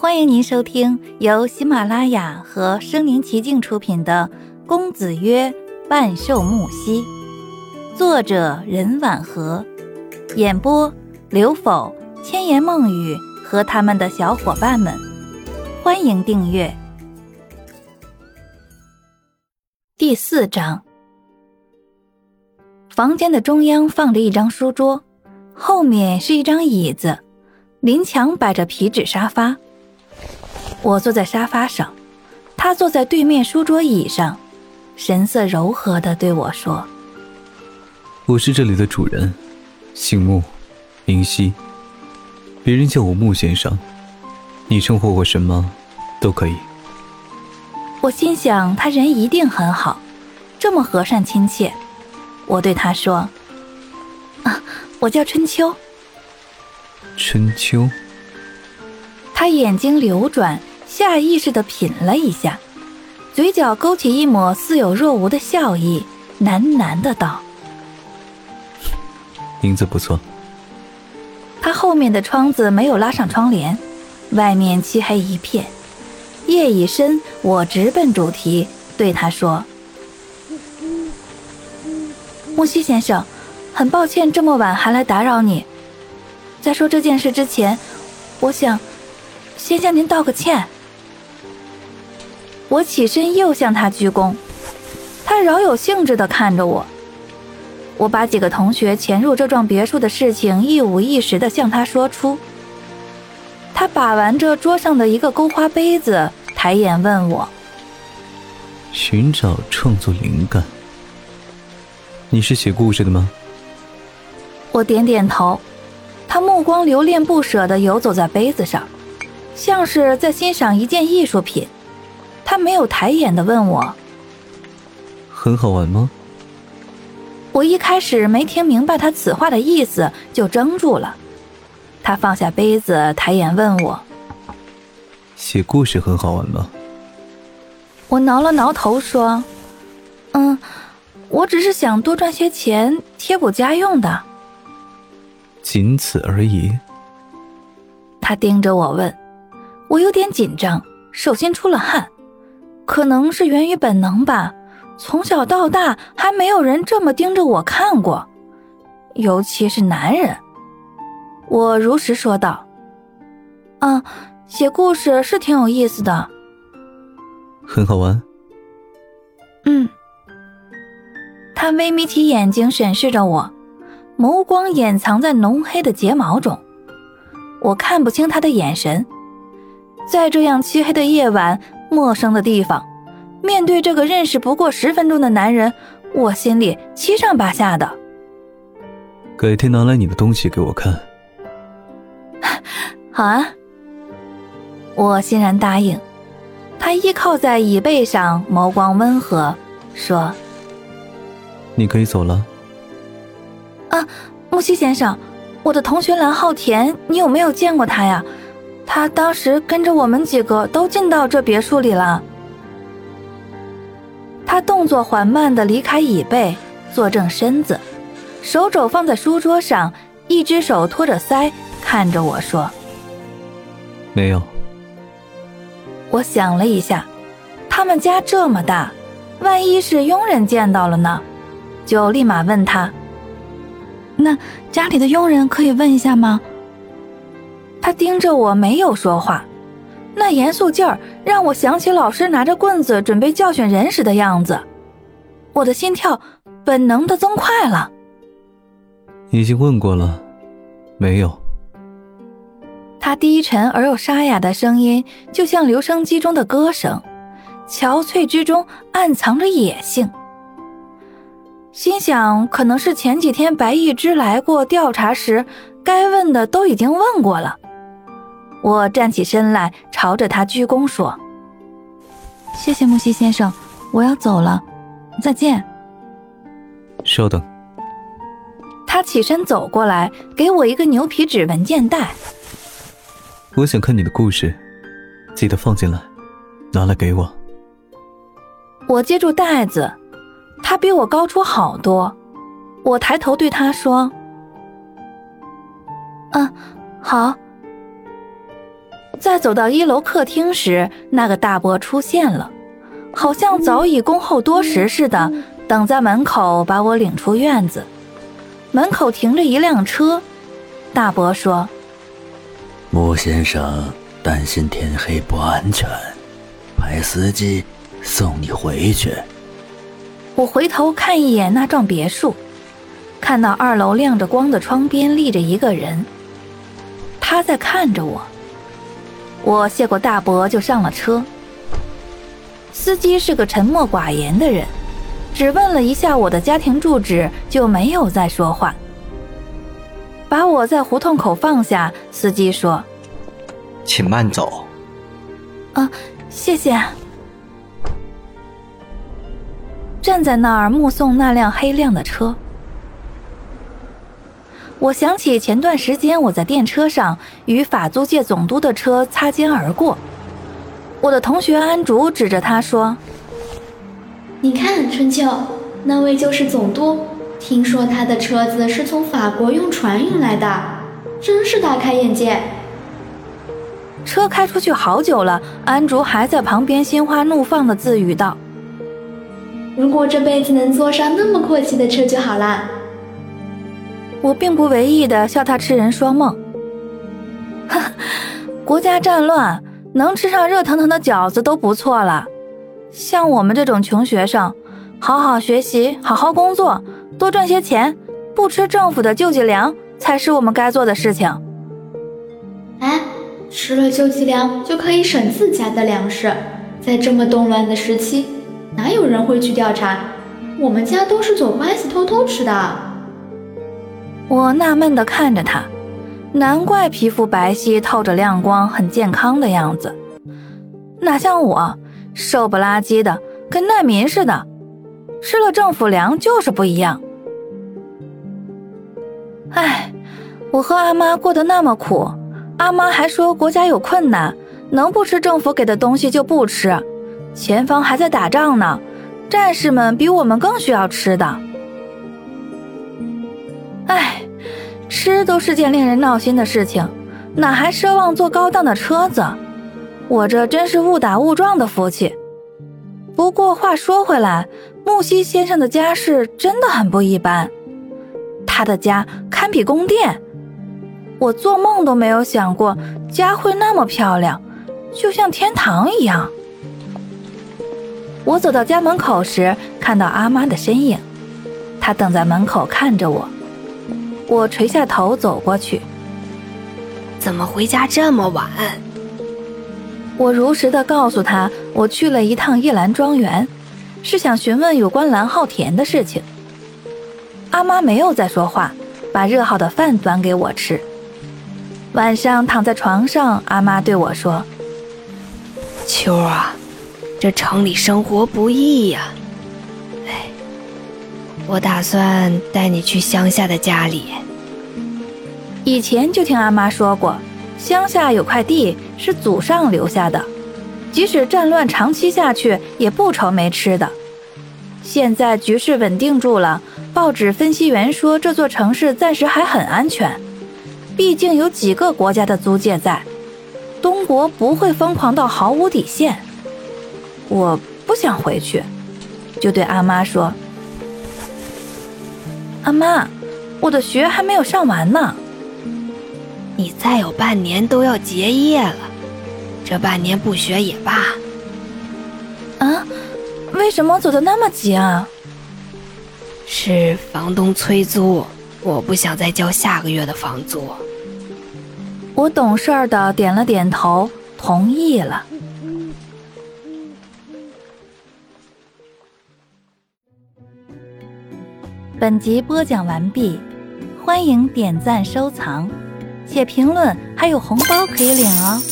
欢迎您收听由喜马拉雅和声临其境出品的《公子曰万寿木兮》，作者任婉和，演播刘否、千言梦语和他们的小伙伴们。欢迎订阅。第四章，房间的中央放着一张书桌，后面是一张椅子，临墙摆着皮质沙发。我坐在沙发上，他坐在对面书桌椅上，神色柔和的对我说：“我是这里的主人，姓穆，名熙，别人叫我穆先生，你称呼我什么都可以。”我心想他人一定很好，这么和善亲切。我对他说：“啊，我叫春秋。”春秋。他眼睛流转，下意识地品了一下，嘴角勾起一抹似有若无的笑意，喃喃的道：“名字不错。”他后面的窗子没有拉上窗帘，外面漆黑一片。夜已深，我直奔主题，对他说：“木西先生，很抱歉这么晚还来打扰你。在说这件事之前，我想。”先向您道个歉。我起身又向他鞠躬，他饶有兴致地看着我。我把几个同学潜入这幢别墅的事情一五一十地向他说出。他把玩着桌上的一个勾花杯子，抬眼问我：“寻找创作灵感？你是写故事的吗？”我点点头。他目光留恋不舍地游走在杯子上。像是在欣赏一件艺术品，他没有抬眼的问我：“很好玩吗？”我一开始没听明白他此话的意思，就怔住了。他放下杯子，抬眼问我：“写故事很好玩吗？”我挠了挠头说：“嗯，我只是想多赚些钱贴补家用的，仅此而已。”他盯着我问。我有点紧张，手心出了汗，可能是源于本能吧。从小到大，还没有人这么盯着我看过，尤其是男人。我如实说道：“啊，写故事是挺有意思的，很好玩。”嗯。他微眯起眼睛审视着我，眸光掩藏在浓黑的睫毛中，我看不清他的眼神。在这样漆黑的夜晚，陌生的地方，面对这个认识不过十分钟的男人，我心里七上八下的。改天拿来你的东西给我看。好啊，我欣然答应。他依靠在椅背上，眸光温和，说：“你可以走了。”啊，木西先生，我的同学蓝浩田，你有没有见过他呀？他当时跟着我们几个都进到这别墅里了。他动作缓慢地离开椅背，坐正身子，手肘放在书桌上，一只手托着腮，看着我说：“没有。”我想了一下，他们家这么大，万一是佣人见到了呢？就立马问他：“那家里的佣人可以问一下吗？”他盯着我，没有说话，那严肃劲儿让我想起老师拿着棍子准备教训人时的样子，我的心跳本能的增快了。已经问过了，没有。他低沉而又沙哑的声音，就像留声机中的歌声，憔悴之中暗藏着野性。心想，可能是前几天白一之来过调查时，该问的都已经问过了。我站起身来，朝着他鞠躬说：“谢谢木西先生，我要走了，再见。”稍等。他起身走过来，给我一个牛皮纸文件袋。我想看你的故事，记得放进来，拿来给我。我接住袋子，他比我高出好多。我抬头对他说：“嗯，好。”在走到一楼客厅时，那个大伯出现了，好像早已恭候多时似的，等在门口把我领出院子。门口停着一辆车，大伯说：“穆先生担心天黑不安全，派司机送你回去。”我回头看一眼那幢别墅，看到二楼亮着光的窗边立着一个人，他在看着我。我谢过大伯，就上了车。司机是个沉默寡言的人，只问了一下我的家庭住址，就没有再说话。把我在胡同口放下，司机说：“请慢走。”啊，谢谢。站在那儿目送那辆黑亮的车。我想起前段时间我在电车上与法租界总督的车擦肩而过，我的同学安竹指着他说：“你看，春秋，那位就是总督。听说他的车子是从法国用船运来的，真是大开眼界。”车开出去好久了，安竹还在旁边心花怒放的自语道：“如果这辈子能坐上那么阔气的车就好了。”我并不为意的笑他痴人说梦。哈，国家战乱，能吃上热腾腾的饺子都不错了。像我们这种穷学生，好好学习，好好工作，多赚些钱，不吃政府的救济粮，才是我们该做的事情。哎，吃了救济粮就可以省自家的粮食，在这么动乱的时期，哪有人会去调查？我们家都是走关系偷偷吃的。我纳闷地看着他，难怪皮肤白皙、透着亮光、很健康的样子，哪像我，瘦不拉几的，跟难民似的。吃了政府粮就是不一样。唉，我和阿妈过得那么苦，阿妈还说国家有困难，能不吃政府给的东西就不吃。前方还在打仗呢，战士们比我们更需要吃的。唉，吃都是件令人闹心的事情，哪还奢望坐高档的车子？我这真是误打误撞的福气。不过话说回来，木西先生的家世真的很不一般，他的家堪比宫殿。我做梦都没有想过家会那么漂亮，就像天堂一样。我走到家门口时，看到阿妈的身影，她等在门口看着我。我垂下头走过去。怎么回家这么晚？我如实的告诉他，我去了一趟夜兰庄园，是想询问有关蓝浩田的事情。阿妈没有再说话，把热好的饭端给我吃。晚上躺在床上，阿妈对我说：“秋啊，这城里生活不易呀。”我打算带你去乡下的家里。以前就听阿妈说过，乡下有块地是祖上留下的，即使战乱长期下去，也不愁没吃的。现在局势稳定住了，报纸分析员说这座城市暂时还很安全，毕竟有几个国家的租界在，东国不会疯狂到毫无底线。我不想回去，就对阿妈说。阿妈，我的学还没有上完呢。你再有半年都要结业了，这半年不学也罢。啊，为什么走得那么急啊？是房东催租，我不想再交下个月的房租。我懂事的点了点头，同意了。本集播讲完毕，欢迎点赞、收藏，且评论，还有红包可以领哦。